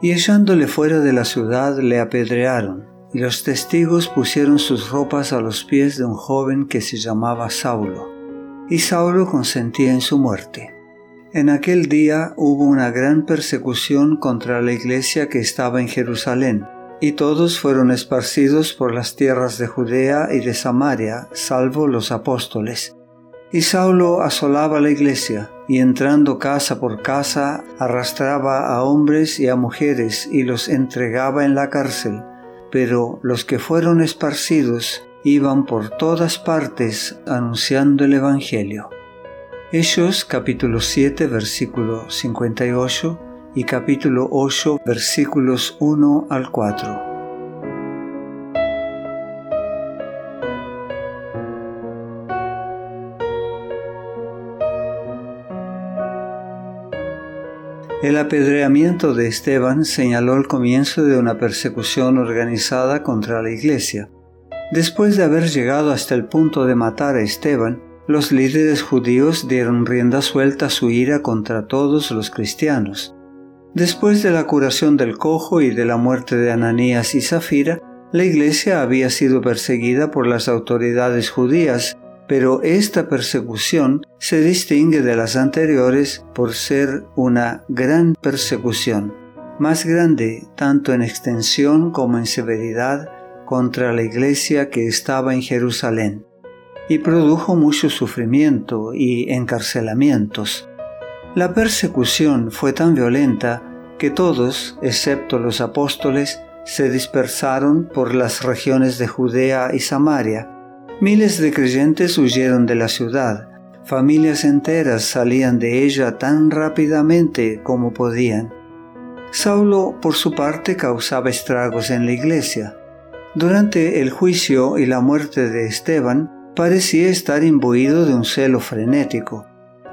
y echándole fuera de la ciudad le apedrearon, y los testigos pusieron sus ropas a los pies de un joven que se llamaba Saulo, y Saulo consentía en su muerte. En aquel día hubo una gran persecución contra la iglesia que estaba en Jerusalén, y todos fueron esparcidos por las tierras de Judea y de Samaria, salvo los apóstoles. Y Saulo asolaba la iglesia, y entrando casa por casa, arrastraba a hombres y a mujeres y los entregaba en la cárcel. Pero los que fueron esparcidos iban por todas partes anunciando el Evangelio. Hechos capítulo 7 versículo 58 y capítulo 8 versículos 1 al 4. El apedreamiento de Esteban señaló el comienzo de una persecución organizada contra la Iglesia. Después de haber llegado hasta el punto de matar a Esteban, los líderes judíos dieron rienda suelta a su ira contra todos los cristianos. Después de la curación del cojo y de la muerte de Ananías y Zafira, la iglesia había sido perseguida por las autoridades judías, pero esta persecución se distingue de las anteriores por ser una gran persecución, más grande tanto en extensión como en severidad contra la iglesia que estaba en Jerusalén, y produjo mucho sufrimiento y encarcelamientos. La persecución fue tan violenta que todos, excepto los apóstoles, se dispersaron por las regiones de Judea y Samaria. Miles de creyentes huyeron de la ciudad. Familias enteras salían de ella tan rápidamente como podían. Saulo, por su parte, causaba estragos en la iglesia. Durante el juicio y la muerte de Esteban, parecía estar imbuido de un celo frenético.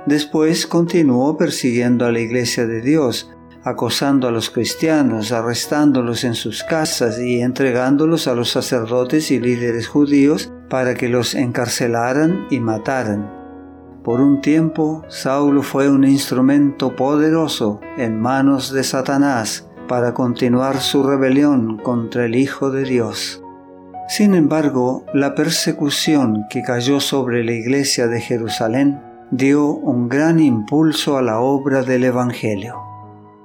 Después continuó persiguiendo a la iglesia de Dios, acosando a los cristianos, arrestándolos en sus casas y entregándolos a los sacerdotes y líderes judíos para que los encarcelaran y mataran. Por un tiempo, Saulo fue un instrumento poderoso en manos de Satanás para continuar su rebelión contra el Hijo de Dios. Sin embargo, la persecución que cayó sobre la iglesia de Jerusalén dio un gran impulso a la obra del Evangelio.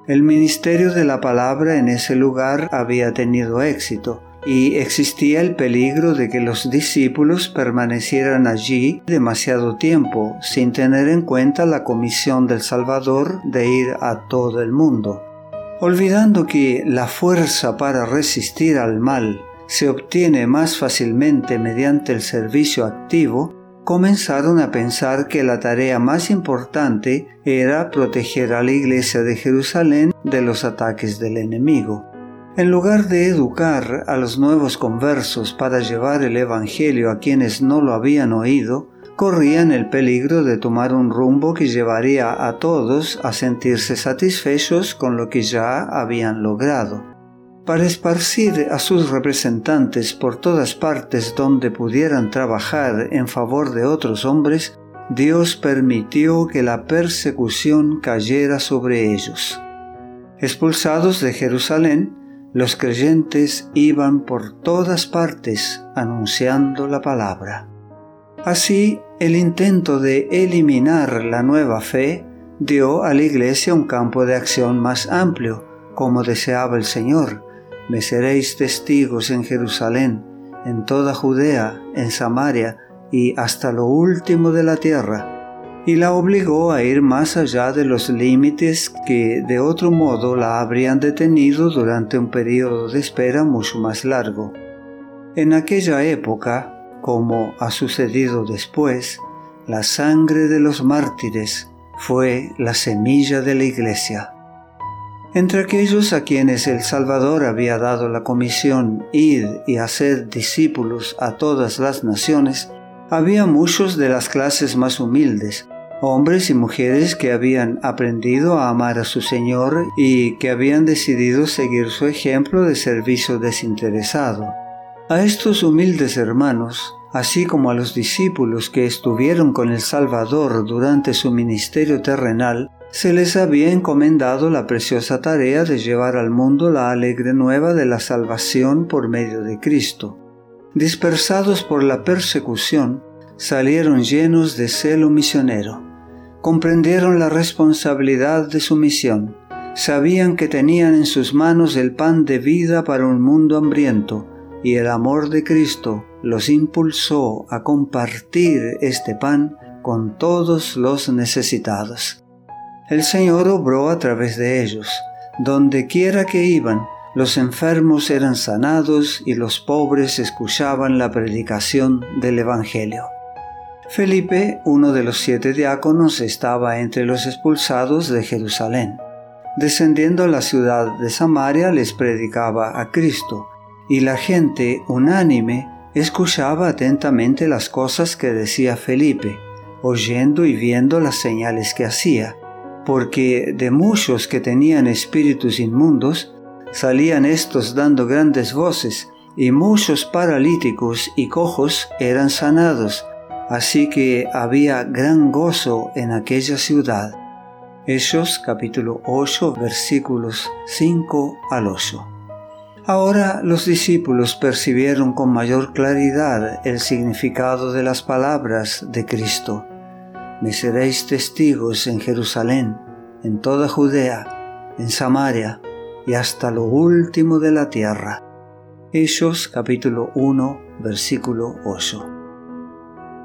El ministerio de la palabra en ese lugar había tenido éxito y existía el peligro de que los discípulos permanecieran allí demasiado tiempo sin tener en cuenta la comisión del Salvador de ir a todo el mundo. Olvidando que la fuerza para resistir al mal se obtiene más fácilmente mediante el servicio activo, comenzaron a pensar que la tarea más importante era proteger a la iglesia de Jerusalén de los ataques del enemigo. En lugar de educar a los nuevos conversos para llevar el Evangelio a quienes no lo habían oído, corrían el peligro de tomar un rumbo que llevaría a todos a sentirse satisfechos con lo que ya habían logrado para esparcir a sus representantes por todas partes donde pudieran trabajar en favor de otros hombres, Dios permitió que la persecución cayera sobre ellos. Expulsados de Jerusalén, los creyentes iban por todas partes anunciando la palabra. Así, el intento de eliminar la nueva fe dio a la iglesia un campo de acción más amplio, como deseaba el Señor, me seréis testigos en Jerusalén, en toda Judea, en Samaria y hasta lo último de la tierra. Y la obligó a ir más allá de los límites que de otro modo la habrían detenido durante un periodo de espera mucho más largo. En aquella época, como ha sucedido después, la sangre de los mártires fue la semilla de la iglesia. Entre aquellos a quienes el Salvador había dado la comisión id y hacer discípulos a todas las naciones, había muchos de las clases más humildes, hombres y mujeres que habían aprendido a amar a su Señor y que habían decidido seguir su ejemplo de servicio desinteresado. A estos humildes hermanos, así como a los discípulos que estuvieron con el Salvador durante su ministerio terrenal, se les había encomendado la preciosa tarea de llevar al mundo la alegre nueva de la salvación por medio de Cristo. Dispersados por la persecución, salieron llenos de celo misionero. Comprendieron la responsabilidad de su misión. Sabían que tenían en sus manos el pan de vida para un mundo hambriento, y el amor de Cristo los impulsó a compartir este pan con todos los necesitados. El Señor obró a través de ellos. Donde quiera que iban, los enfermos eran sanados y los pobres escuchaban la predicación del Evangelio. Felipe, uno de los siete diáconos, estaba entre los expulsados de Jerusalén. Descendiendo a la ciudad de Samaria les predicaba a Cristo, y la gente unánime escuchaba atentamente las cosas que decía Felipe, oyendo y viendo las señales que hacía porque de muchos que tenían espíritus inmundos, salían estos dando grandes voces, y muchos paralíticos y cojos eran sanados, así que había gran gozo en aquella ciudad. Hechos capítulo 8 versículos 5 al 8. Ahora los discípulos percibieron con mayor claridad el significado de las palabras de Cristo me seréis testigos en Jerusalén, en toda Judea, en Samaria y hasta lo último de la tierra. Hechos capítulo 1 versículo 8.